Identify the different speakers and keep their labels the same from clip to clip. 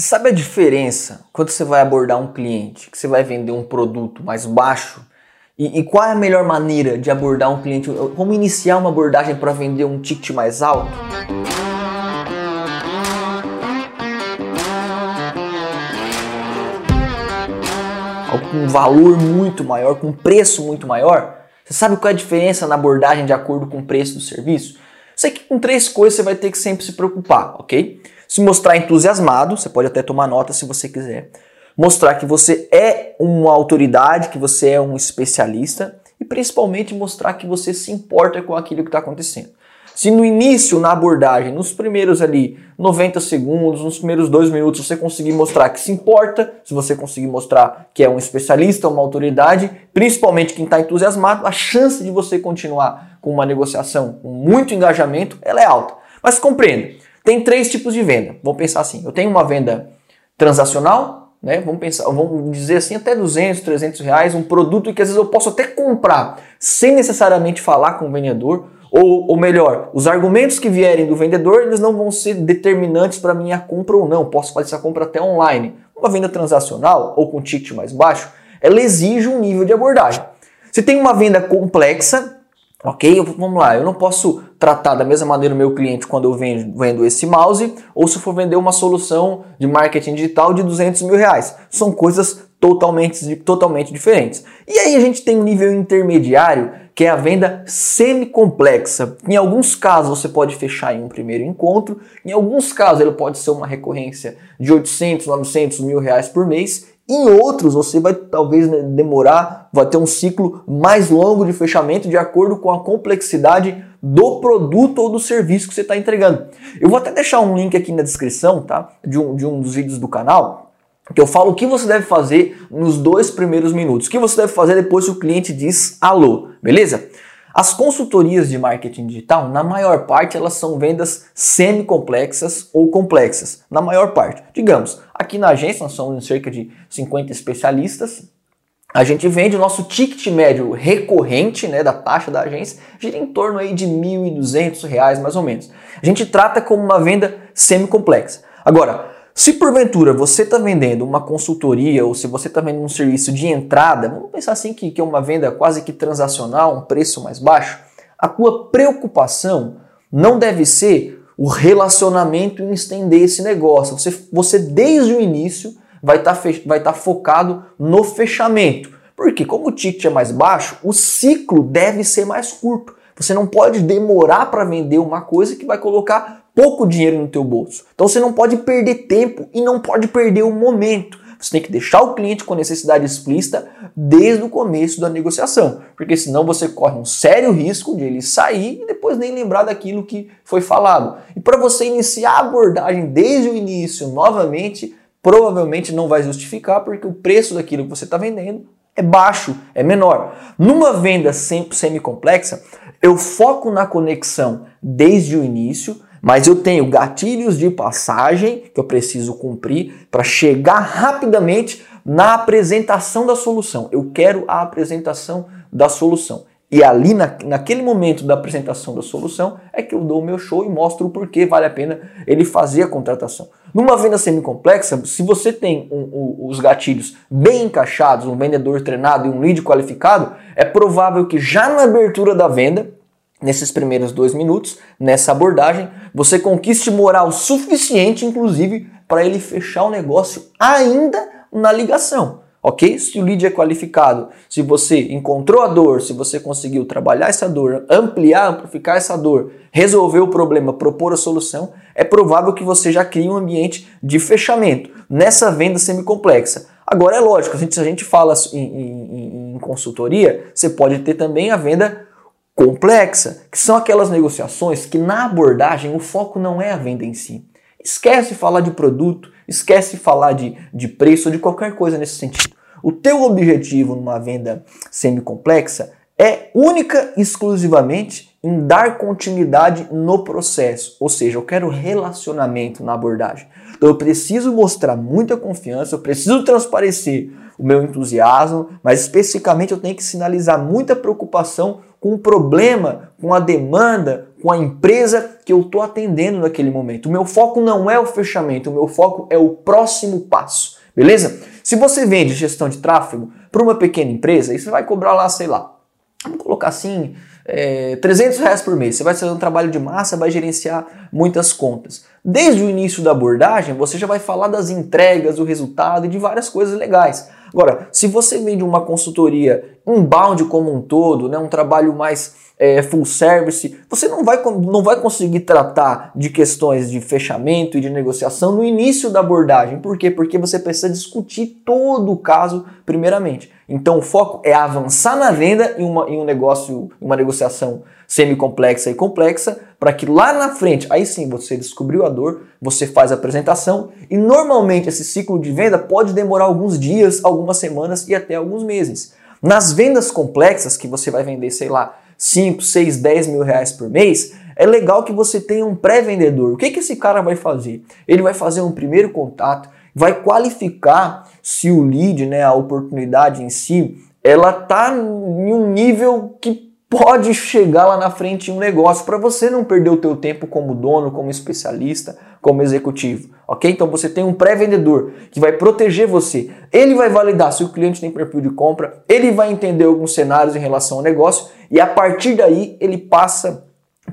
Speaker 1: Você sabe a diferença quando você vai abordar um cliente, que você vai vender um produto mais baixo? E, e qual é a melhor maneira de abordar um cliente? Como iniciar uma abordagem para vender um ticket mais alto? Com um valor muito maior, com um preço muito maior? Você sabe qual é a diferença na abordagem de acordo com o preço do serviço? Sei que com três coisas você vai ter que sempre se preocupar, ok? Se mostrar entusiasmado, você pode até tomar nota se você quiser. Mostrar que você é uma autoridade, que você é um especialista e principalmente mostrar que você se importa com aquilo que está acontecendo. Se no início, na abordagem, nos primeiros ali 90 segundos, nos primeiros dois minutos, você conseguir mostrar que se importa, se você conseguir mostrar que é um especialista, uma autoridade, principalmente quem está entusiasmado, a chance de você continuar com uma negociação com muito engajamento, ela é alta. Mas compreenda, tem três tipos de venda. Vamos pensar assim: eu tenho uma venda transacional, né? Vamos pensar, vamos dizer assim, até 200, 300 reais, um produto que às vezes eu posso até comprar sem necessariamente falar com o vendedor. Ou, ou melhor, os argumentos que vierem do vendedor, eles não vão ser determinantes para minha compra ou não. Posso fazer essa compra até online. Uma venda transacional ou com ticket mais baixo, ela exige um nível de abordagem. Se tem uma venda complexa, Ok? Vamos lá, eu não posso tratar da mesma maneira o meu cliente quando eu vendo, vendo esse mouse ou se for vender uma solução de marketing digital de 200 mil reais. São coisas totalmente, totalmente diferentes. E aí a gente tem um nível intermediário que é a venda semi-complexa. Em alguns casos você pode fechar em um primeiro encontro, em alguns casos ele pode ser uma recorrência de 800, 900 mil reais por mês em outros, você vai talvez né, demorar, vai ter um ciclo mais longo de fechamento de acordo com a complexidade do produto ou do serviço que você está entregando. Eu vou até deixar um link aqui na descrição, tá? De um, de um dos vídeos do canal, que eu falo o que você deve fazer nos dois primeiros minutos. O que você deve fazer depois que o cliente diz alô, beleza? As consultorias de marketing digital, na maior parte, elas são vendas semi-complexas ou complexas. Na maior parte. Digamos, aqui na agência nós somos cerca de 50 especialistas. A gente vende o nosso ticket médio recorrente, né, da taxa da agência, gira em torno aí de R$ 1.200 mais ou menos. A gente trata como uma venda semi-complexa. Agora, se porventura você está vendendo uma consultoria ou se você está vendendo um serviço de entrada, vamos pensar assim que, que é uma venda quase que transacional, um preço mais baixo, a tua preocupação não deve ser o relacionamento em estender esse negócio. Você, você desde o início vai estar tá vai tá focado no fechamento. Porque como o ticket é mais baixo, o ciclo deve ser mais curto. Você não pode demorar para vender uma coisa que vai colocar pouco dinheiro no teu bolso. Então você não pode perder tempo e não pode perder o momento. Você tem que deixar o cliente com necessidade explícita desde o começo da negociação, porque senão você corre um sério risco de ele sair e depois nem lembrar daquilo que foi falado. E para você iniciar a abordagem desde o início novamente, provavelmente não vai justificar porque o preço daquilo que você está vendendo é baixo, é menor. Numa venda semi-complexa, eu foco na conexão desde o início, mas eu tenho gatilhos de passagem que eu preciso cumprir para chegar rapidamente na apresentação da solução. Eu quero a apresentação da solução. E ali, na, naquele momento da apresentação da solução, é que eu dou o meu show e mostro o porquê vale a pena ele fazer a contratação. Numa venda semi-complexa, se você tem um, um, os gatilhos bem encaixados, um vendedor treinado e um lead qualificado, é provável que já na abertura da venda nesses primeiros dois minutos, nessa abordagem, você conquiste moral suficiente, inclusive, para ele fechar o negócio ainda na ligação. Ok? Se o lead é qualificado, se você encontrou a dor, se você conseguiu trabalhar essa dor, ampliar, amplificar essa dor, resolver o problema, propor a solução, é provável que você já crie um ambiente de fechamento nessa venda semi-complexa. Agora é lógico, a gente, se a gente fala em, em, em consultoria, você pode ter também a venda complexa, que são aquelas negociações que na abordagem o foco não é a venda em si. Esquece falar de produto, esquece falar de, de preço ou de qualquer coisa nesse sentido. O teu objetivo numa venda semi-complexa é única e exclusivamente em dar continuidade no processo, ou seja, eu quero relacionamento na abordagem. Então eu preciso mostrar muita confiança, eu preciso transparecer o meu entusiasmo, mas especificamente eu tenho que sinalizar muita preocupação com o problema, com a demanda, com a empresa que eu estou atendendo naquele momento. O meu foco não é o fechamento, o meu foco é o próximo passo. Beleza? Se você vende gestão de tráfego para uma pequena empresa, e você vai cobrar lá, sei lá, vamos colocar assim, é, 300 reais por mês. Você vai fazer um trabalho de massa, vai gerenciar muitas contas. Desde o início da abordagem, você já vai falar das entregas, do resultado e de várias coisas legais. Agora, se você vende uma consultoria inbound como um todo, né, um trabalho mais é, full service, você não vai, não vai conseguir tratar de questões de fechamento e de negociação no início da abordagem. Por quê? Porque você precisa discutir todo o caso primeiramente. Então o foco é avançar na venda em, uma, em um negócio, uma negociação semi-complexa e complexa, para que lá na frente, aí sim você descobriu a dor, você faz a apresentação e normalmente esse ciclo de venda pode demorar alguns dias, algumas semanas e até alguns meses. Nas vendas complexas, que você vai vender, sei lá, 5, 6, 10 mil reais por mês, é legal que você tenha um pré-vendedor. O que, que esse cara vai fazer? Ele vai fazer um primeiro contato, vai qualificar se o lead, né, a oportunidade em si, ela tá em um nível que pode chegar lá na frente em um negócio para você não perder o teu tempo como dono, como especialista, como executivo, ok? Então você tem um pré-vendedor que vai proteger você. Ele vai validar se o cliente tem perfil de compra, ele vai entender alguns cenários em relação ao negócio e a partir daí ele passa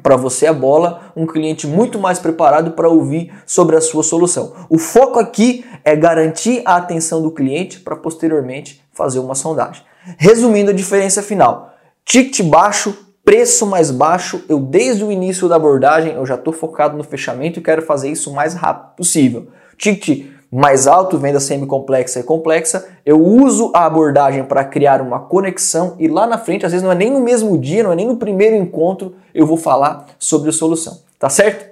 Speaker 1: para você a bola, um cliente muito mais preparado para ouvir sobre a sua solução. O foco aqui é garantir a atenção do cliente para posteriormente fazer uma sondagem. Resumindo a diferença final, Ticket baixo, preço mais baixo. Eu desde o início da abordagem eu já estou focado no fechamento e quero fazer isso o mais rápido possível. Ticket mais alto, venda semi-complexa e complexa. Eu uso a abordagem para criar uma conexão e lá na frente, às vezes não é nem no mesmo dia, não é nem no primeiro encontro, eu vou falar sobre a solução. Tá certo?